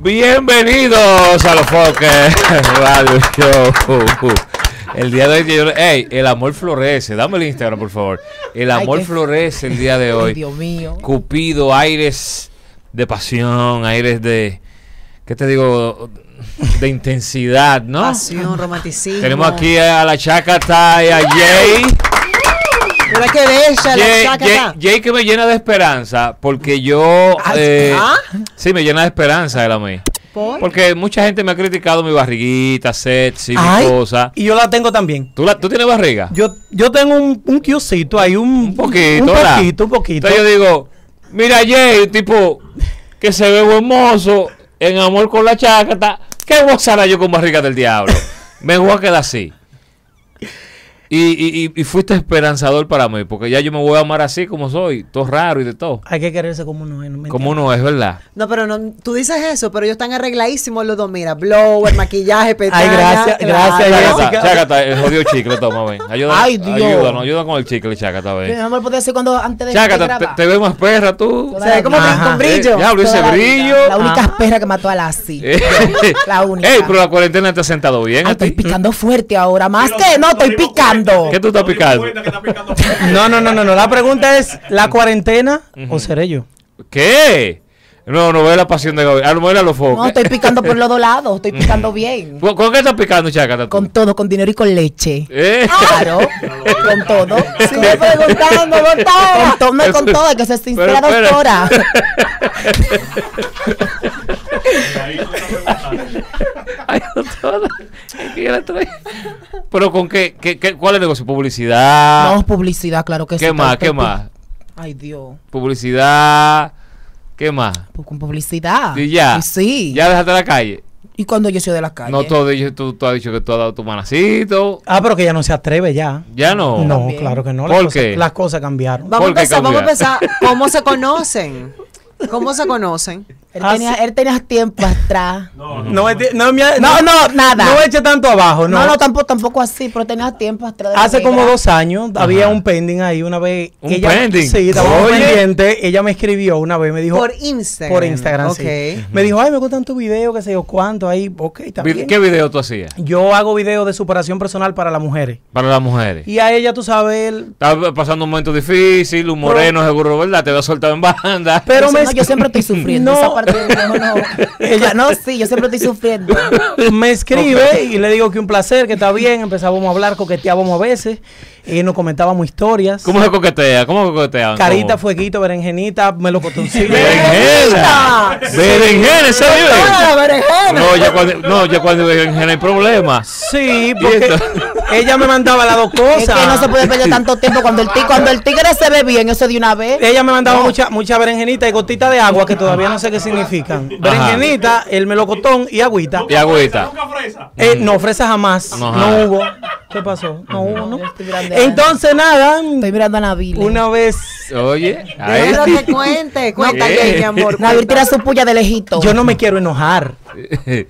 Bienvenidos a los Foques Radio Show. El día de hoy, yo- ey, el amor florece. Dame el Instagram, por favor. El Ay, amor qué- florece el día de Ay, hoy. Dios mío. Cupido, aires de pasión, aires de, ¿qué te digo? De intensidad, ¿no? Pasión, romanticismo. Tenemos aquí a la Chacata y a Jay. Mira qué bella la Jay, chaca Jay-. Jay que me llena de esperanza, porque yo... eh, ¿Ah? Sí, me llena de esperanza él a mí. ¿Por? Porque mucha gente me ha criticado mi barriguita, sexy, mi Ay, cosa. Y yo la tengo también. ¿Tú, la- ¿Tú tienes barriga? Yo, yo tengo un, un kiosito ahí, un, Un poquito, un ¿verdad? poquito, un poquito. Entonces yo digo, mira Jay, tipo que se ve hermoso, en amor con la chácata, ¿qué voy a hacer yo con barriga del diablo? Me voy a quedar así. Y, y, fuiste esperanzador para mí, porque ya yo me voy a amar así como soy, todo raro y de todo. Hay que quererse como uno es. no Como uno es, ¿verdad? No, pero no, tú dices eso, pero ellos están arregladísimos los dos. Mira, blower, maquillaje, pestañas. gracias, gracias, claro. Jessica. Chácata, chácata, el jodido chicle, toma, ven. Ayuda, Ay, Dios. Ayúdanos, ayuda con el chicle, chácata, Mi ven. amor, podía ser cuando antes de, Chácata, te, te ves más perra tú. Se ve como con brillo. Eh, ese Toda la vida. brillo. La única Ajá. perra que mató a Lassie. Eh, La única. Ey, pero la cuarentena te ha sentado bien Ay, estoy picando fuerte ahora. Más que no, estoy picando. ¿Qué tú estás picando? No, no, no, no, no. La pregunta es, ¿la cuarentena o seré yo? ¿Qué? No, no ve la pasión de Gabriel. A lo mejor era los focos. No, estoy picando por los dos lados. Estoy picando bien. ¿Con, con qué estás picando, tú? Con todo, con dinero y con leche. Eh. Claro, con todo. Sigue preguntando, con todo. Con todo, no con todo, que ser sincera, doctora. Pero con qué, qué, qué- ¿cuál es el negocio? Publicidad. No, publicidad, claro que sí. ¿Qué más? ¿Qué más? Ay, Dios. Publicidad. ¿Qué más? Pues con publicidad. Y ya. Y sí. Ya dejaste la calle. ¿Y cuando yo soy de la calle? No, todo dicho- tú, tú has dicho que tú has dado tu manacito. Ah, pero que ya no se atreve ya. Ya no. No, También. claro que no. ¿Por Las, cosas, qué? las cosas cambiaron. Vamos a ¿Por qué empezar, vamos a empezar. ¿Cómo se conocen? ¿Cómo se conocen? Él, Ah, tenía, sí. él tenía tiempo atrás. No, no, No, no, nada. No eche tanto abajo, No, no. no, tampoco, tampoco así, pero tenía tiempo atrás. Hace como dos años había un pending ahí una vez. ¿Un ella, pending? Sí, estaba Oye. pendiente. Ella me escribió una vez, me dijo. Por Instagram. Por Instagram, Ok. sí. Me dijo, ay, me gustan tus videos, que sé yo cuánto. Ahí, ok, está bien. ¿Qué video tú hacías? Yo hago videos de superación personal para las mujeres. Para las mujeres. Y a ella, tú sabes, él- Estaba pasando un momento difícil, un moreno seguro, ¿verdad? Te había soltado en banda. pero me no, yo siempre estoy sufriendo. No. Parte no, no. Ella, no, sí, yo siempre estoy sufriendo. me escribe y le digo que un placer, que está bien. Empezábamos a hablar, coqueteábamos a veces. Y nos comentábamos historias. ¿Cómo se coquetea? ¿Cómo se coquetean? Carita, ¿Cómo? fueguito, berenjenita, melocotoncillo. ¡Berenjena! ¡Berenjena, ¿se vive? ¡Ah, berenjena! No, ya cuando, no, ya cuando berenjena hay problemas. Sí, porque? Ella me mandaba las dos Es cosas. que no se puede perder tanto tiempo cuando el, tigre, cuando el tigre se ve bien, eso de una vez. Ella me mandaba mucha, mucha berenjenita y gotita de agua que todavía no sé qué significan. Berenjenita, el melocotón y agüita. Y agüita. Eh, no, fresa jamás. No, No, ajá. hubo. ¿Qué pasó? No hubo, ¿no? Entonces, nada, Estoy mirando a Nabil. una vez Oye, ahí. Déjalo que cuente. Jay, mi amor. Nabil tira su puya de lejito. yo no me quiero enojar.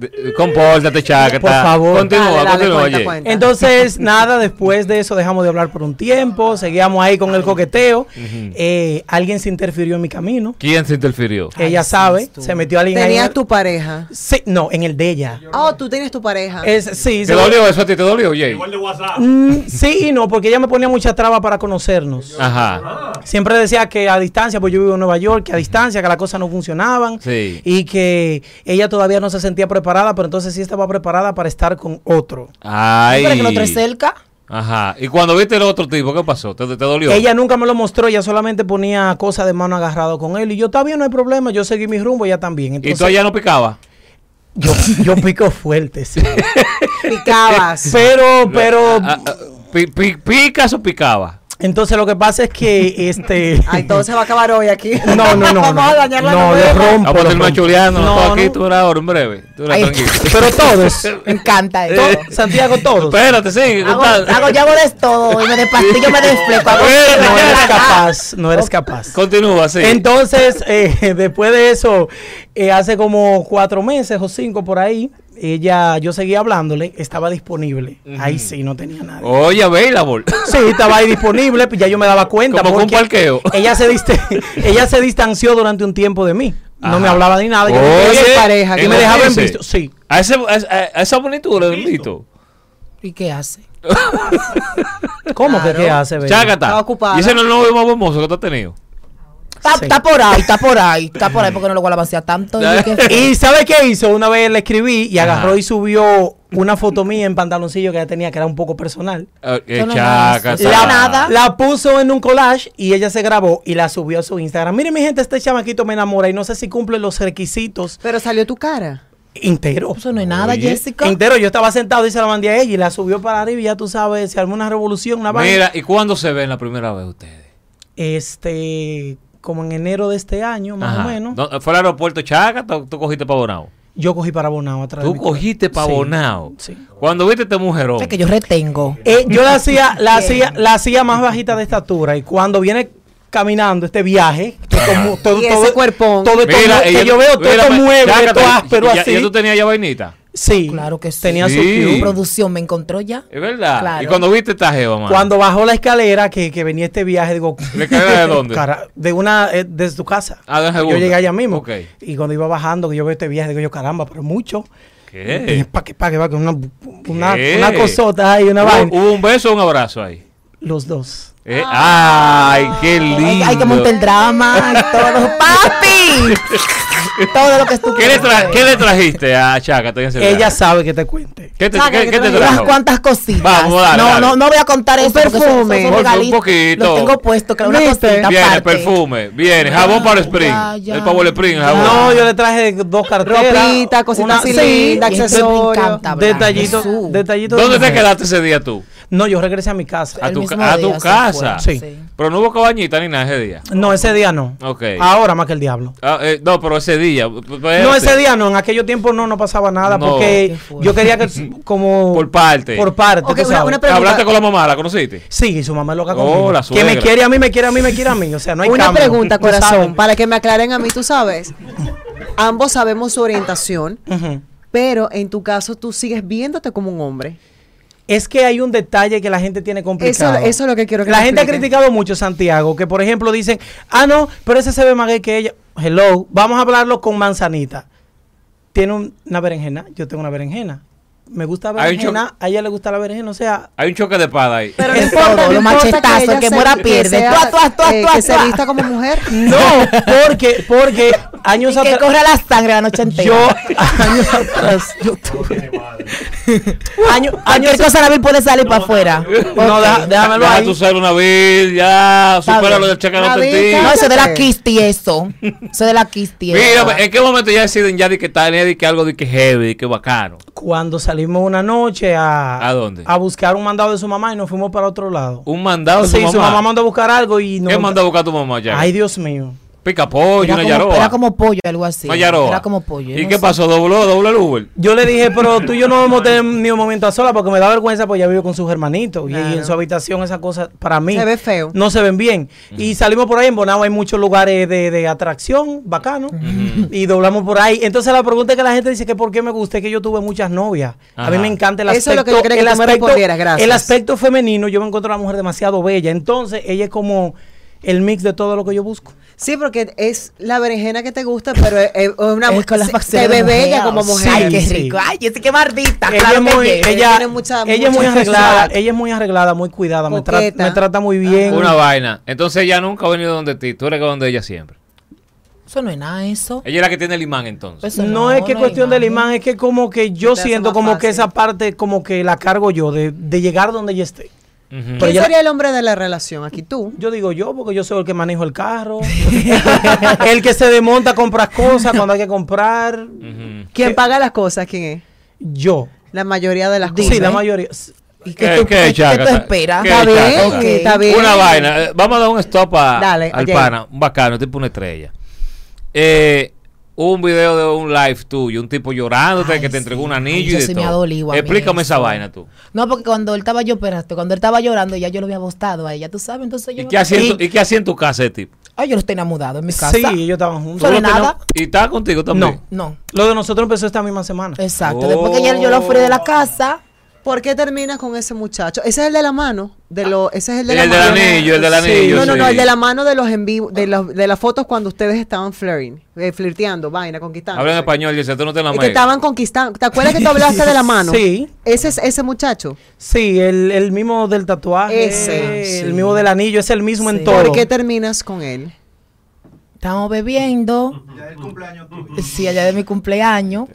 De- Compórtate, chácata. Por favor. Continúa, Dale, dale, continúa, cuenta, oye. cuenta. Entonces, nada, después de eso dejamos de hablar por un tiempo, seguíamos ahí con el coqueteo. Eh, alguien se interfirió en mi camino. ¿Quién se interfirió? Ella sabe, se metió alguien ¿Tenías tu pareja? Sí, no, en el de ella. Oh, tú tienes tu pareja. Es, sí, ¿Te se- dolió eso a ti? ¿Te dolió, Jay? Mm, sí y no, porque ella me ponía mucha traba para conocernos. Ajá. Siempre decía que a distancia, pues yo vivo en Nueva York, que a distancia, que las cosas no funcionaban. Sí. Y que ella todavía no se sentía preparada, pero entonces sí estaba preparada para estar con otro. Ay. Pero que lo cerca. Ajá. ¿Y cuando viste el otro tipo, qué pasó? ¿Te, te dolió? Ella nunca me lo mostró, ella solamente ponía cosas de mano agarrado con él. Y yo, está bien, no hay problema, yo seguí mi rumbo, ella también. ¿Y tú allá no picaba? yo, yo pico fuerte, sí. Picabas. Pero, pero, Ah, ah, pi- pi- ¿Picas o picaba? Entonces lo que pasa es que, este... Ay, todo se va a acabar hoy aquí. No, no, no. Vamos no. a dañar la No, novela. lo rompo. Vamos a machuleando. No, No, aquí, tú eras ahora en breve. Tú eras Ay. tranquilo. Pero todos. Me encanta To- eso. Santiago, todos. Espérate, sigue. Hago, hago, yo hago de todo. Y me despastillo, me desfleco. No eres capaz, no eres capaz. Continúa, sí. Entonces, eh, después de eso, eh, hace como cuatro meses o cinco por ahí, ella, yo seguía hablándole, estaba disponible. Ahí sí, no tenía nada. Oye, available. Sí, estaba ahí disponible, pues ya yo me daba cuenta. Como con un parqueo. Ella se, diste- ella se distanció durante un tiempo de mí. No me hablaba ni nada. Yo Oye, Oye, pareja, y que me dejaba en visto. Sí. A, ese, a, esa bonitud le visto. ¿Y qué hace? ¿Cómo que qué hace? Chácata. Ocupada. Y ese no es el novio más hermoso que tú has tenido. Está, Sí. está por ahí, está por ahí, está por ahí porque no lo voy a vaciar tanto. Ya. y que- ¿Y sabe qué hizo? Una vez le escribí y agarró y subió una foto mía en pantaloncillo que ella tenía que era un poco personal. No eso La, nada. la puso en un collage y ella se grabó y la subió a su Instagram. Miren, mi gente, este chamaquito me enamora y no sé si cumple los requisitos Pero salió tu cara. enteros. Eso no es nada, Oye. Jessica. Entero, yo estaba sentado y se la mandé a ella y la subió para arriba y ya tú sabes, se armó una revolución, una vaina. Mira, ¿y cuándo se ven la primera vez ustedes? Este, como en enero de este año, más Ajá. o menos. ¿Dó- ¿Fue al aeropuerto Chácata o tú cogiste para Bonao? Yo cogí para Bonao atrás. Tú cogiste para Sí, Bonao. Sí. Cuando viste este mujerón. Es que yo retengo. Eh, yo la hacía, la hacía, la hacía más bajita de estatura y cuando viene caminando este viaje, que como todo, Y ese todo- cuerpón. todo esto Mira, que ella- yo veo todo mira, me- mueble, esto áspero ya, así. ¿Ya tú tenías ya vainita? Sí, Claro que sí. tenía su Sí. cue. Producción me encontró ya. Es verdad. Claro. Y cuando viste esta jeva. Cuando bajó la escalera que, que venía este viaje, digo, ¿La escalera de dónde? cara- de una, eh, desde tu casa. Ah, de yo llegué allá mismo. Ok. Y cuando iba bajando, que yo veo este viaje, digo yo, caramba, pero mucho. ¿Qué? Pa' que, pa' que, pa' que, una, una, ¿Qué? una cosota ahí, una ¿Hubo, vaina. hubo un beso o un abrazo ahí? Los dos. Eh, Ay, qué Hay, lindo. hay que montar el drama y todo. ¡Papi! Todo lo que tú ¿Qué le, ¿Qué le trajiste a ese Ella sabe que te cuente. ¿Qué te, Saca, qué- que qué te trajo? Unas cuantas cositas. Vamos, dale, no, dale. no, no voy a contar Un eso. perfume. eso es Un poquito. Lo tengo puesto, que una ¿Viste? cosita Viene aparte. perfume, viene jabón para el spring. Ya, ya. el Power Spring, el jabón. No, yo le traje dos carteras. Ropita, cositas una- así sí, lindas, accesorios. hablar. Detallito, ¿Dónde te quedaste ese día tú? No, yo regresé a mi casa. A El tu, mismo ca- a tu día se casa. fue, Sí. Pero no hubo cabañita ni nada ese día. No, ese día no. Ok. Ahora más que el diablo. Ah, eh, no, pero ese día. No, ese día no. En aquellos tiempos no, no pasaba nada No. porque yo quería que como Por parte. por parte. Ok, tú una- una pregunta. ¿Hablaste con la mamá? ¿La conociste? Sí, su mamá es loca Oh, conmigo. la que me quiere a mí, me quiere a mí, me quiere a mí. O sea, no hay Una cambio. pregunta, corazón, para que me aclaren a mí, tú sabes. Ambos sabemos su orientación, pero en tu caso tú sigues viéndote como un hombre. Es que hay un detalle que la gente tiene complicado. Eso- eso es lo que quiero que La me gente ha criticado mucho a Santiago, que por ejemplo dicen, ah, no, pero ese se ve más gay que ella. Hello, vamos a hablarlo con manzanita. Tiene un- una berenjena, yo tengo una berenjena. Me gusta la berenjena, a ella le gusta la berenjena, o sea, Hay un choque de espada ahí. Pero Es todo, los machetazos, el que muera pierde. sea- tuá, tuá, eh, que se vista como mujer. no, porque, porque años Y que atrás. corre la sangre la noche entera. Yo, años atrás, yo tuve. Año- Cualquier años cosa la vil puede salir para afuera. No, déjamelo Deja ahí. tu ser una vil, ya. Supera lo del chaca no No, eso de la. Kisti, eso. Eso de la Kisti. eso. Mira, ¿en qué momento ya deciden ya de que está de que algo de que heavy, de que bacano? Cuando salimos una noche a, ¿A dónde? a buscar un mandado de su mamá y nos fuimos para otro lado. Un mandado de sí, su su mamá. mamá mandó a buscar algo y no. ¿Qué mandó a buscar tu mamá ya? Ay, Dios mío. Pica pollo, Era una como, yaroa. era como pollo, algo así. Una yaroa. Era como pollo. ¿Y no qué sé. pasó? ¿Dobló, dobló el Uber? Yo le dije, pero tú y yo no vamos a tener ni un momento a sola porque me da vergüenza porque ella vive con sus hermanitos y- en su habitación esas cosas para mí Se ve feo. no se ven bien. Y salimos por ahí en Bonao, hay muchos lugares de, de atracción, bacano, y doblamos por ahí. Entonces la pregunta que la gente dice que por qué me gusta es que yo tuve muchas novias. A mí me encanta el Eso aspecto. es lo que yo quería que el tú me aspecto- respondieras, gracias. El aspecto femenino, yo me encuentro a una mujer demasiado bella. Entonces ella es como el mix de todo lo que yo busco. Sí, porque es la berenjena que te gusta, pero es, es una Es con las te ve bella como mujer. Ay, qué Sí. rico. Ay, Jessy, qué mardita. ella claro es que muy, ella, tiene mucha- ella es mucha muy arreglada, sexual. ella es muy arreglada, muy cuidada, me, tra- me trata muy bien. Una vaina. Entonces ella nunca ha venido donde ti. Tú eres donde ella siempre. Eso no es nada, eso. Ella es la que tiene el imán entonces. Eso no, es que no cuestión del imán, es que como que yo siento como que esa parte como que la cargo yo de, de llegar donde ella esté. ¿Quién sería el hombre de la relación? Aquí tú. Yo digo yo porque yo soy el que manejo el carro, el que se desmonta a comprar cosas cuando hay que comprar. ¿Quién paga las cosas? ¿Quién es? Yo. La mayoría de las cosas. Sí, la mayoría. ¿Y ¿Qué- qué tú, qué, qué- tú esperas? ¿Qué, Está bien, está bien. Una vaina. eh, Vamos a dar un stop a- Dale, al pana. Un bacano, tipo una estrella. Eh, un video de un live tuyo, un tipo llorándote Ay, que te entregó un anillo Ay, y de sí me todo. mí Explícame esa vaina tú. No, porque cuando él estaba yo, espérate, cuando él estaba llorando, ya yo lo había bostado a ella, tú sabes, entonces yo... ¿Y no- qué hacía en Y- tu- ¿Y qué hacía en tu casa ese tipo? Ay, yo los tenía mudado en mi casa. Sí, ellos estaban juntos. ¿Sobre ¿Tú lo nada? ¿Y estaba contigo también? No, Lo de nosotros empezó esta misma semana. exacto. Después que ya yo lo fui de la casa, ¿Por qué terminas con ese muchacho? Ese es el de la mano. De lo, ese es el de El la del mano. anillo, el del Sí. anillo. No, no, no, sí. el de la mano de los en vivo, de, los- de las fotos cuando ustedes estaban flirting, eh, flirteando, vaina, conquistando. Habla en español, dice, tú no te la que estaban conquistando. ¿Te acuerdas que tú hablaste de la mano? Sí. Ese es ese muchacho. Sí, el, el mismo del tatuaje, Ese. el mismo del anillo, es el mismo Sí. en todo. ¿Por qué terminas con él? Estamos bebiendo. Sí, allá de mi cumpleaños.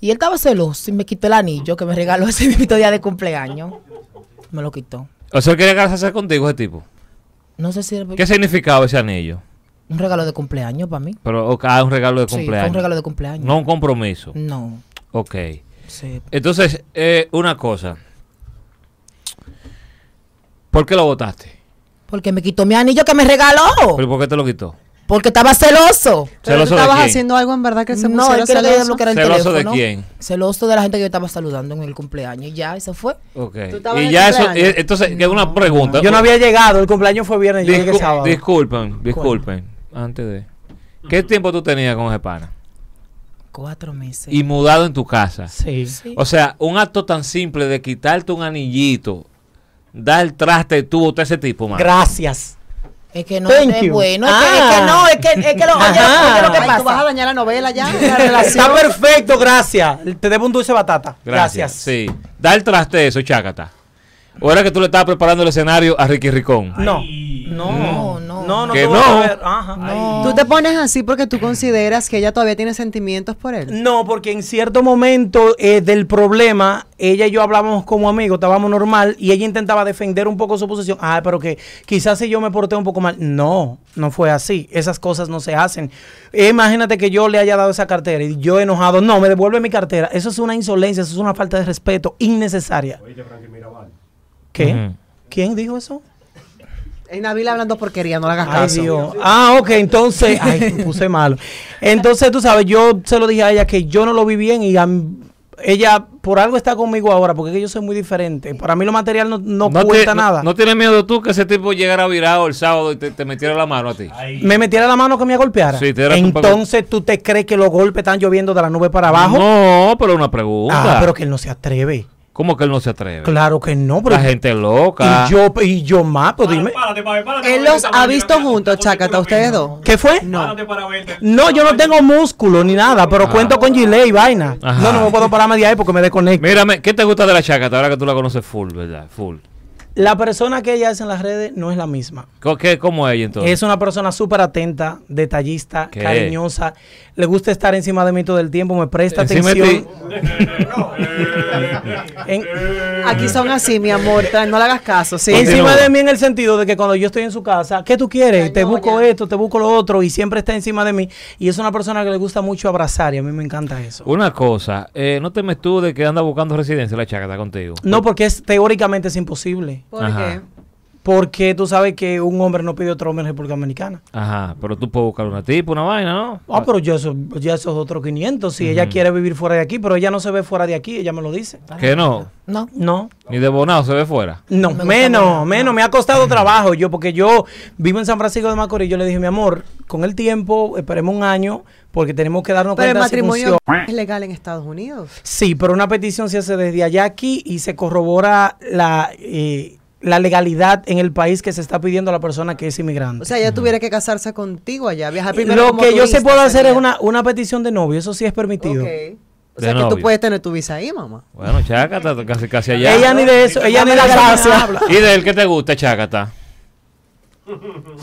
Y él estaba celoso y me quitó el anillo que me regaló ese mismo día de cumpleaños. Me lo quitó. O sea, quería casarse contigo, ese tipo. No sé si era ¿Qué significaba ese anillo? un regalo de cumpleaños para mí. Pero, o- ah, un regalo de Sí, fue cumpleaños. un regalo de cumpleaños. No un compromiso. No. Ok. Sí. Entonces, eh, una cosa. ¿Por qué lo votaste? Porque me quitó mi anillo que me regaló. ¿Pero por qué te lo quitó? Porque estaba celoso. Pero ¿Celoso tú de estabas quién? haciendo algo en verdad que se No, pusiera quería que celoso? bloqueara el ¿Celoso de quién? Celoso de la gente que yo estaba saludando en el cumpleaños. Y ya, y se fue. Ok. ¿Tú estabas en Y ya eso, cumpleaños? eh, entonces, que una pregunta. Yo no había llegado, el cumpleaños fue viernes, yo llegué Discul- sábado. disculpen, disculpen. Antes de. ¿Qué tiempo tú tenías con ese pana? Cuatro meses. Y mudado en tu casa. Sí. Sí. O sea, un acto tan simple de quitarte un anillito, dar traste tú botar ese tipo, man. Gracias. Es que no Thank es you. bueno. Es, que, Ah. es que no, es que, es que lo, oye, Ajá. oye lo que Ay, tú vas a pasa. dañar la novela ya, la. Está perfecto, gracias. Te debo un dulce batata. Gracias. Gracias. Sí. Dar traste eso, chácata. O era que tú le estabas preparando el escenario a Ricky Ricón. No. No, no. No, no Que no. ver. Ajá. No. Tú te pones así porque tú consideras que ella todavía tiene sentimientos por él. No, porque en cierto momento eh, del problema, ella y yo hablábamos como amigos, estábamos normal, y ella intentaba defender un poco su posición. Ah, pero que quizás si yo me porté un poco mal. No, no fue así. Esas cosas no se hacen. Eh, imagínate que yo le haya dado esa cartera y yo enojado, no, me devuelve mi cartera. Eso es una insolencia, eso es una falta de respeto innecesaria. ¿Qué? ¿Quién dijo eso? Es Nabil hablando porquería, no le hagas Ay, caso. Dios. Ah, ok, entonces, ay, me puse malo. Entonces, tú sabes, yo se lo dije a ella que yo no lo vi bien y a ella por algo está conmigo ahora, porque es que yo soy muy diferente. Para mí lo material no, no, cuenta nada. No, tienes miedo tú que ese tipo llegara virado el sábado y te, te metiera la mano a ti. me metiera la mano que me golpeara. Sí, te. Entonces, ¿tú te crees que los golpes están lloviendo de la nube para abajo? No, pero una pregunta. ah, pero que él no se atreve. ¿Cómo que él no se atreve? Claro que no, pero La gente loca. y yo y yo más, pues dime. Él los ha visto juntos, Chacata, ustedes dos. ¿Qué fue? No. No, yo no tengo músculo ni nada, pero Ah. cuento con gilet y vaina. Ajá. No, no me puedo pararme de ahí porque me desconecto. Mírame, ¿qué te gusta de la chacata ahora que tú la conoces full, verdad? Full. La persona que ella es en las redes no es la misma. ¿Qué, ¿Cómo es ella entonces? Es una persona súper atenta, detallista, ¿Qué? cariñosa. Le gusta estar encima de mí todo el tiempo, me presta Encima atención. En- Aquí son así, mi amor. No le hagas caso. Sí. Encima de mí en el sentido de que cuando yo estoy en su casa, ¿qué tú quieres? Te busco esto, te busco lo otro y siempre está encima de mí. Y es una persona que le gusta mucho abrazar y a mí me encanta eso. Una cosa, eh, no temes tú de que anda buscando residencia la chacata contigo. No, porque es teóricamente es imposible. ¿Por Ajá. qué? Porque tú sabes que un hombre no pide otro hombre en República Dominicana. Ajá, pero tú puedes buscar una tipa, una vaina, ¿no? Ah, pero ya eso, ya eso es otro 500. Si ella quiere vivir fuera de aquí, pero ella no se ve fuera de aquí, ella me lo dice. Que no, No. No, ni de bonado se ve fuera. no, Me menos, menos. Me ha costado trabajo yo, porque yo vivo en San Francisco de Macorís. Yo le dije, mi amor, con el tiempo, esperemos un año, porque tenemos que darnos Pero el cuenta si matrimonio funciona. es legal en Estados Unidos. Sí, pero una petición se hace desde allá aquí y se corrobora la, eh, la legalidad en el país que se está pidiendo a la persona que es inmigrante. O sea, ella tuviera que casarse contigo allá, viajar primero lo como que yo se puedo hacer sería. es una, una petición de novio, eso sí es permitido. O sea, que novio. tú puedes tener tu visa ahí, mamá. Bueno, chacata, casi, casi allá. Ella ni de eso, ella ni de eso habla. ¿Y de él qué te gusta, chacata?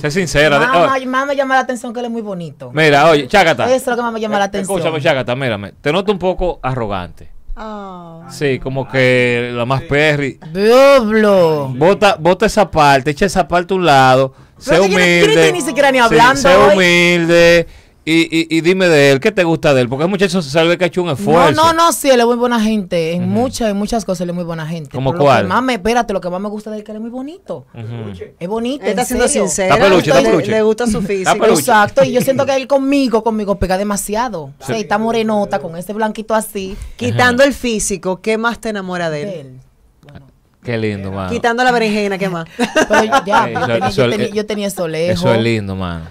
Sé sincera. de- Mamá, oh, mamá me llama la atención que él es muy bonito. mira, oye, chacata. Eso es lo que más me llama la atención. Escúchame, chacata, mírame. Te noto un poco arrogante. Ah. Sí, como que la más perry. Diablo. Bota, bota esa parte, echa esa parte a un lado. Pero humilde. ni siquiera ni Sí, hablando hoy. Y, y, y dime de él, ¿qué te gusta de él? Porque el muchacho se sabe que ha hecho un No, esfuerzo. no, no, sí, él es muy buena gente. En muchas, en muchas cosas él es muy buena gente. ¿Cómo Pero cuál? Lo que más me, espérate, lo que más me gusta de él es que él es muy bonito. Es bonito. Él está en siendo serio. sincera. Está peluche, está le, peluche. le gusta su físico. Exacto, y yo siento que él conmigo, conmigo pega demasiado. O sea, está morenota, con este blanquito así. Quitando el físico, ¿qué más te enamora de él? de él. Qué lindo, mano. Quitando la berenjena, ¿qué más? Pero ya, Ey, yo, eso- tenía, eso yo es- tenía- yo tenía eso lejos. Eso es lindo, mano.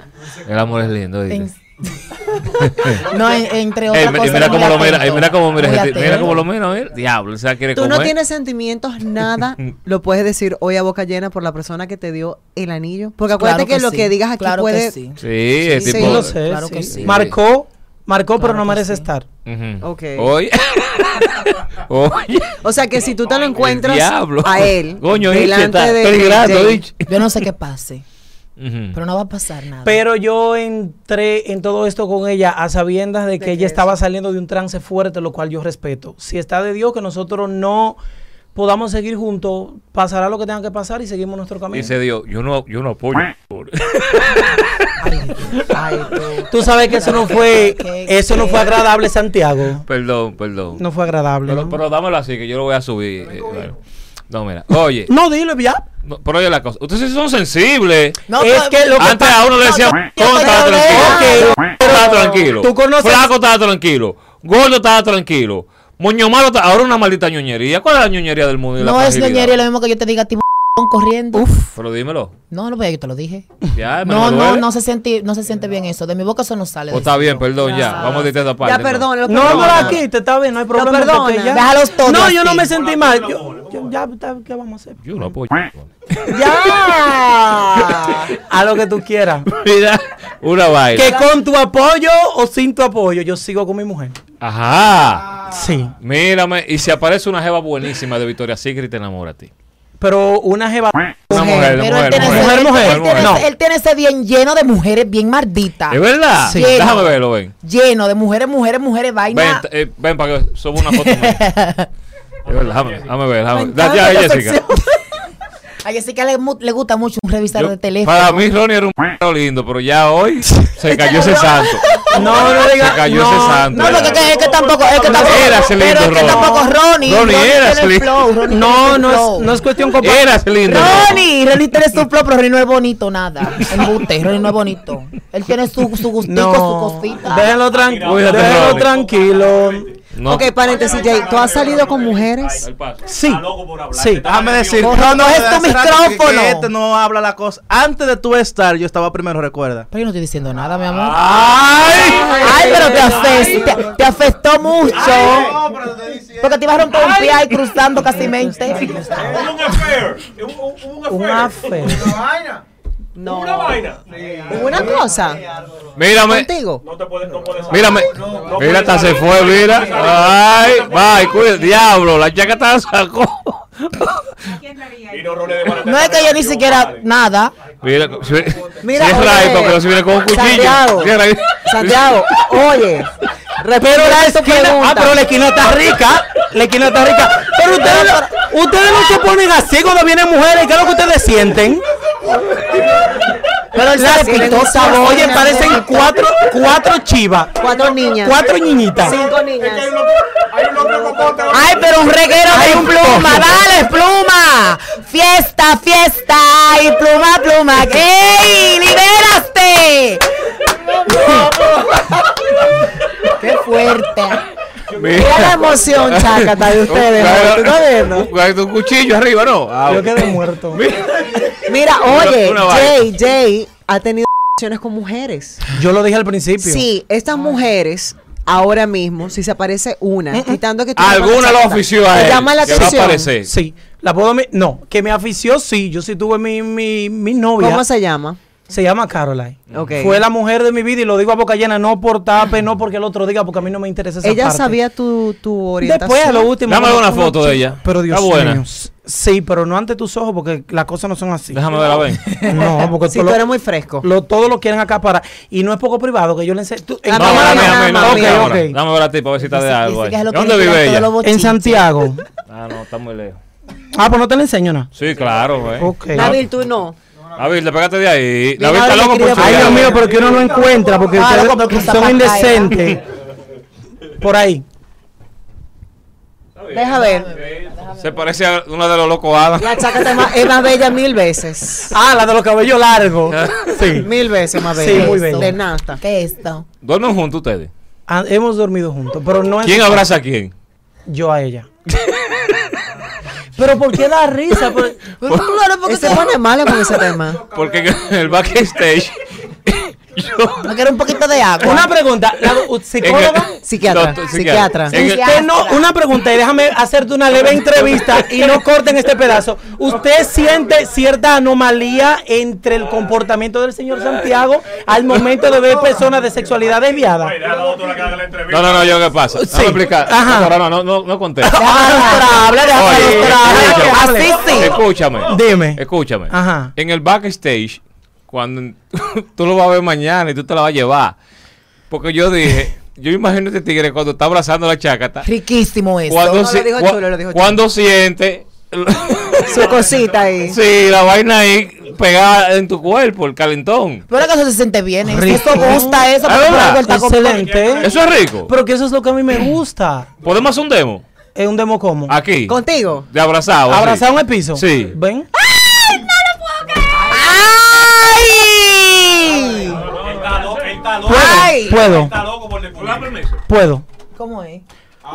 El amor es lindo. ¿oíste? No, en- entre otras cosas. mira cómo lo mira, mira cómo mira, mira cómo lo mira. Diablo, o sea, quiere Tú comer. no tienes sentimientos, nada, lo puedes decir hoy a boca llena por la persona que te dio el anillo. Porque acuérdate Claro que, lo sí, que digas aquí claro que puede... sí. Sí, es Sí, tipo. Sí, lo sé. Claro sí. que sí. Marcó, marcó, pero no que merece sí. estar. Ujú. Ok. Oye. Oye. O sea que si tú te lo encuentras a él Coño, delante está de, de. Yo no sé qué pase, Pero no va a pasar nada. Pero yo entré en todo esto con ella a sabiendas de que ella estaba saliendo de un trance fuerte, lo cual yo respeto. Si está de Dios que nosotros no podamos seguir juntos, pasará lo que tenga que pasar y seguimos nuestro camino. Dice Dios, yo no, yo no apoyo. Ay, tú. Tú sabes que eso no fue, ¿Qué- eso no fue agradable, Santiago. Perdón, perdón. No fue agradable. pero, ¿no? pero dámelo así, que yo lo voy a subir. eh, bueno. No, mira. Oye, No, dilo ya. no, pero oye la cosa. Ustedes sí son sensibles. No, es que lo que Antes a uno le ¿cómo yo estaba tranquilo? estaba tranquilo. Tú conoces- Flaco estaba tranquilo. Gordo estaba tranquilo. Moño malo está- ahora una maldita ñoñería. ¿Cuál es la ñoñería del mundo? y la No es ñoñería lo mismo que yo te diga tipo corriendo. Pero dímelo. No, no, yo te lo dije. Ya, me No, no, no se siente, no se siente bien eso. De mi boca eso no sale. O está bien, perdón, ya. Vamos a editar esta parte. Ya, perdón. No, no aquí, te está bien, no hay problema. ya- Déjalos todos No, yo no me sentí mal. Yo- yo- ya, ¿qué vamos a hacer? Yo no apoyo. ¡Ya! A lo que tú quieras. Mira, una vaina. Que con tu apoyo o sin tu apoyo, yo sigo con mi mujer. Ajá. Sí. Mírame, y si aparece una jeva buenísima de Victoria Secret, te enamora a ti. Pero una jeva. Una Mujer, mujer, Pero mujer, él tiene, mujer, ese- mujer, él- mujer, él tiene no. ese- él tiene ese bien lleno de mujeres bien marditas. ¿Es verdad? Sí. Déjame verlo, ven. Lleno de mujeres, mujeres, mujeres, Ven, vaina. t- eh, ven para que suba una foto. Es verdad, déjame, déjame ver, déjame Me ver. Da- encanta Ya, esta Jessica. A Jessica le, le gusta mucho un revisor Yo- de teléfono. para mí Ronnie era un p lindo, pero ya hoy se cayó ese santo. No, no diga. Se cayó no, ese santo. No, porque es que, es que tampoco, es que tampoco, Era ese lindo, pero es que Ronnie. tampoco Ronnie. Ronnie era ese tiene lindo. flow, Ronnie No, no es, no es cuestión compartir. Era ese lindo. Ronnie, Ronnie tiene su flow, pero Ronnie no es bonito nada. Embuste, Ronnie no es bonito. Él tiene su, su gustico, su No, cosita. déjenlo tranquilo. Déjenlo Ronnie. tranquilo. No. Ok, paréntesis, Jay. ¿Tú has salido con mujeres? Sí. Sí. Déjame decir, no, no, desde tu micrófono. este no habla la cosa. Antes de tú estar, yo estaba primero, recuerda. Pero yo no estoy diciendo nada, mi amor. ¡Ay! Ay, pero te, afes- te, te afectó mucho. pero te diciendo. Porque te iba a romper un pie ahí cruzando casi mente. Un affair. No. ¿Hubo una cosa? Mírame. ¿Contigo? Mírame. Mira, hasta se fue, mira. Ay, bye, cuida. Diablo, la chaca la sacó. No es que yo ni siquiera nada. Mira, Mira, cierra ahí oye, porque no se viene con un cuchillo. Santiago. Santiago, oye. Pero la esquina, pregunta. ah, pero la esquina está rica. La esquina está rica. Pero ustedes, ustedes no se ponen así cuando vienen mujeres. ¿Qué es lo que ustedes sienten? Pero Las sabor. Oye, parecen cuatro, cuatro chivas. Cuatro niñas. Cuatro niñitas. Cinco niñas. Ay, pero un reguero de un pluma, dale, pluma. Fiesta, fiesta y pluma, pluma. ¡Ey! ¡Libéraste! ¡Qué fuerte! Mira la emoción, chácata, de ustedes. ¿Tú estás viendo? Un, un cuchillo arriba, ¿no? Ah, Yo quedé muerto. Mira, oye. Jay, Jay ha tenido relaciones con mujeres. Yo lo dije al principio. Sí, estas mujeres, ahora mismo, si se aparece una, quitando que tú Alguna lo ofició a ¿Te él. llama la que va a atención? aparecer. Sí. La puedo. mi- No, que me afició, sí. Yo sí tuve mi, mi, mi novia. ¿Cómo se llama? Se llama Caroline. Fue la mujer de mi vida y lo digo a boca llena, no por tape, no porque el otro diga, porque a mí no me interesa esa Ella parte. sabía tu, tu orientación. Después, a lo último. Dame una foto de ella. Pero Dios Está buena. mío. Sí, pero no ante tus ojos porque las cosas no son así. Déjame verla, ven. No, porque Si todo tú lo- eres muy fresco. lo- todo lo quieren acaparar. Y no es poco privado que yo le enseñe. tú- La No, mía, dame la mía, no, la mía. cámara. Ok, ok. Dame ver a ti para ver si está de algo. ahí. ¿Dónde vive ella? en. Santiago. Ah, no, está muy lejos. Ah, pues no te la enseño nada. Sí, claro, eh. Ok. Nabil, tú no. David, le pégate de ahí. David está loco por Ay. Dios mío, pero que uno no encuentra porque Ah, ustedes loco, son indecentes. Por ahí. Deja ver. Se parece a uno de los locos Adam. La chácata es más, es más bella mil veces. Ah, la de los cabellos largos. Sí. Mil veces más Sí, bella. muy bella. De nata. ¿Qué es esto? ¿Duermen juntos ustedes? Ah, hemos dormido juntos, pero no es ¿Quién abraza a quién? yo a ella. Pero ¿por qué da risa? Pero- Él se pone malo con ese tema. Porque en el backstage No quiero un poquito de agua. Una pregunta, psicóloga. Psiquiatra, psiquiatra. Usted no, una pregunta y déjame hacerte una leve entrevista y no corten este pedazo. ¿Usted siente cierta anomalía entre el comportamiento del señor Santiago al momento de ver personas de sexualidad desviada? No, no, no, yo qué pasa. Explicar. Ajá. Doctora, no, no, no, no. Así sí. Escúchame. Dime. Escúchame. Ajá. En el backstage, cuando tú lo vas a ver mañana y tú te la vas a llevar. Porque yo dije, yo imagino este tigre cuando está abrazando la chácata. Riquísimo eso. Cuando, No, lo dijo cua- chulo, lo dijo cuando siente Su cosita ahí. sí, la vaina ahí pegada en tu cuerpo, el calentón. Pero que eso se siente bien. ¿eh? Rico. Eso gusta, eso. Comiendo. Excelente. Eso es rico. Pero que eso es lo que a mí me gusta. ¿Podemos hacer un demo? Es un demo como. Aquí. ¿Contigo? De abrazado. así. Abrazado en el piso. Sí. ¿Ven? ¡Ay! Puedo. Ay. Puedo. Puedo. ¿Cómo es?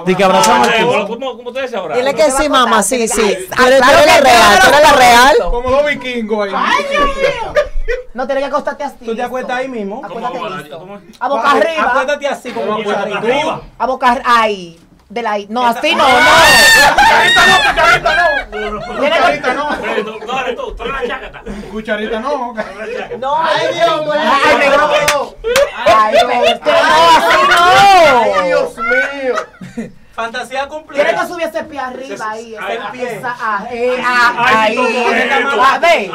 De que abrazamos. ¿Cómo, abrazan? Dile que sí, mamá, sí, sí. Tú eres, tú claro eres la real, tú eres la real. Como los vikingos ahí. No tienes que acostarte así. Tú te acuestas ahí mismo. Acuéstate listo. A boca arriba. Acuéstate así como. A boca arriba. Ay. De la No, así no, no. Cucharita no. Cucharita no. No. Ay, Dios mío. Ay, me no. Ay, me No, así no. Dios mío. Fantasía Tienes cumplida. que subir ese pie arriba ahí. ese- pie. esa- ah, eh, ah, Ahí. Ah, ve.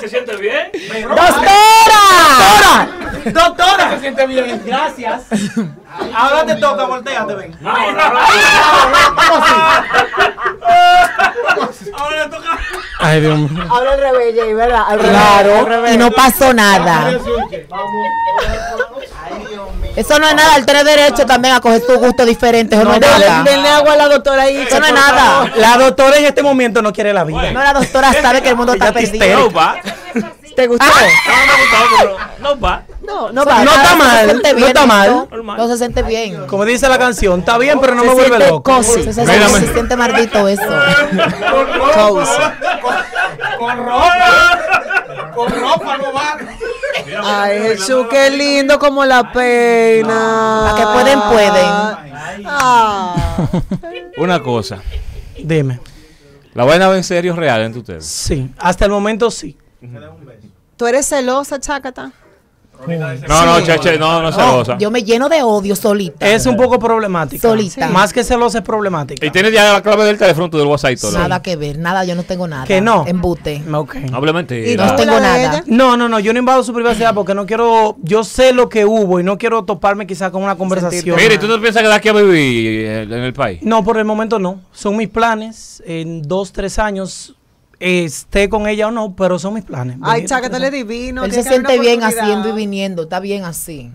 ¿Se siente bien? ¡Doctora! Doctora. Se siente bien. Gracias. Ahora te toca, volteate, ven. Ahora le toca. Ay, Dios mío. Ahora al revés, Jay, ¿verdad? Al revés, al Claro, revés. y no pasó nada. Eso no es nada, él tiene derecho también a coger su gusto diferente, eso no, es Denle, nada. denle agua a la doctora ahí. Eso no es nada. La doctora en este momento no quiere la vida. No, la doctora sabe que el mundo está Ella te perdido. No va. ¿Te gustó? No va. No, no va. No está se mal, no está mal. No se siente bien. Como dice la canción, está bien, pero no Se me vuelve loco. cozy. Se, se- se siente maldito eso. Cozy. Con ropa. Con ropa no va. Ay, Jesús, qué lindo como la pena. Para que pueden, pueden. Ah. Una cosa. Dime. La vaina va en serio real entre ustedes. Sí, hasta el momento sí. ¿Tú eres celosa, Chácata? No, no, chache, no, no celosa. Yo me lleno de odio solita. Es un poco problemática. Solita. Más que celosa es problemática. Y tienes ya la clave del teléfono tú del WhatsApp y todo. Nada que ver, nada, yo no tengo nada. Que no. Embute. Ok. Hable mentira. ¿Y No tengo de nada. No, no, no, yo no invado su privacidad porque no quiero, yo sé lo que hubo y no quiero toparme quizás con una conversación. Mire, ¿tú no piensas quedar aquí a vivir eh, en el país? No, por el momento no. Son mis planes. En dos, tres años esté con ella o no, pero son mis planes. Ay, Venir Chácata, tres le años. divino. Él se siente bien haciendo y viniendo, está bien así.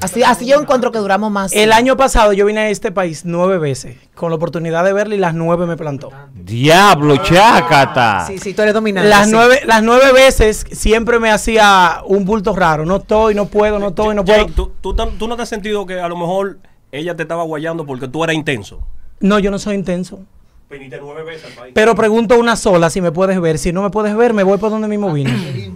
Así, así yo encuentro que duramos más. El año pasado yo vine a este país nueve veces, con la oportunidad de verla y las nueve me plantó. Diablo, chácata. Sí, sí, tú eres dominante. Las sí. nueve, las nueve veces siempre me hacía un bulto raro. No estoy, no puedo, no estoy, no puedo. Jake, ¿tú, tú, tú no te has sentido que a lo mejor ella te estaba guayando porque tú eras intenso? No, yo no soy intenso. Viniste nueve veces al país. Pero pregunto una sola si me puedes ver. Si no me puedes ver, me voy por donde mismo vine.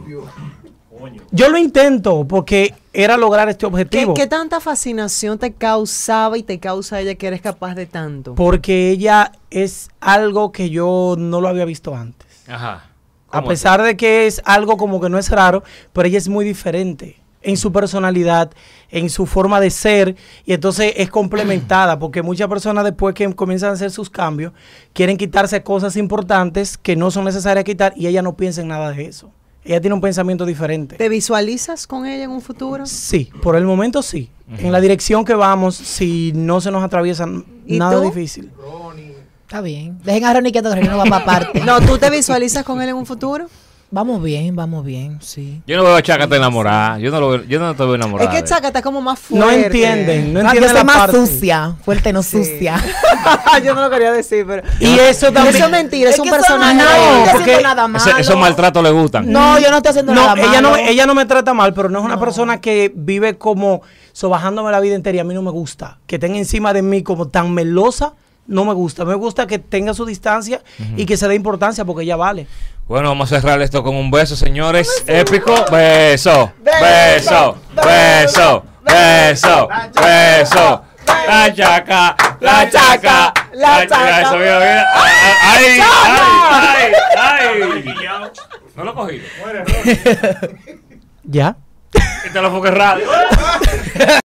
Yo lo intento porque era lograr este ¿Qué, objetivo. qué tanta fascinación te causaba y te causa ella que eres capaz de tanto? Porque ella es algo que yo no lo había visto antes. Ajá. A ¿Cómo pesar de que es algo como que no es raro, pero ella es muy diferente en su personalidad, en su forma de ser, y entonces es complementada, porque muchas personas después que comienzan a hacer sus cambios, quieren quitarse cosas importantes que no son necesarias quitar, y ella no piensa en nada de eso. Ella tiene un pensamiento diferente. ¿Te visualizas con ella en un futuro? Sí, por el momento sí. En la dirección que vamos, si no se nos atraviesa ¿Y nada tú? difícil. Está bien. Dejen a Ronnie quieto que Ronnie no va para parte. No, ¿tú te visualizas con él en un futuro? Vamos bien, vamos bien, sí. Yo no veo a Chácata enamorada. Yo no, lo veo, yo no te veo enamorada. Es que Chácata es como más No fuerte. entienden, no Ah, yo entienden soy la más parte. sucia, fuerte no Sí. sucia. Yo no lo quería decir, pero... Y eso también. Eso es mentira, es, Es un personaje. no, no, yo no porque nada malo. Ese- esos maltratos le gustan. No, yo no estoy haciendo No, nada ella no, malo. ella no me trata mal, pero no es una persona que vive como sobajándome la vida entera y a mí no me gusta. Que tenga encima de mí como tan melosa, no me gusta. Me gusta que tenga su distancia y que se dé importancia porque ella vale. Bueno, vamos a cerrar esto con un beso, señores. Épico. Beso. Beso. Beso. Beso. Beso. La chaca. La chaca. La chaca. Eso, mira, mira. Ay, ay, ay, ay. No lo cogí. ¿Ya? Y te lo fue radio.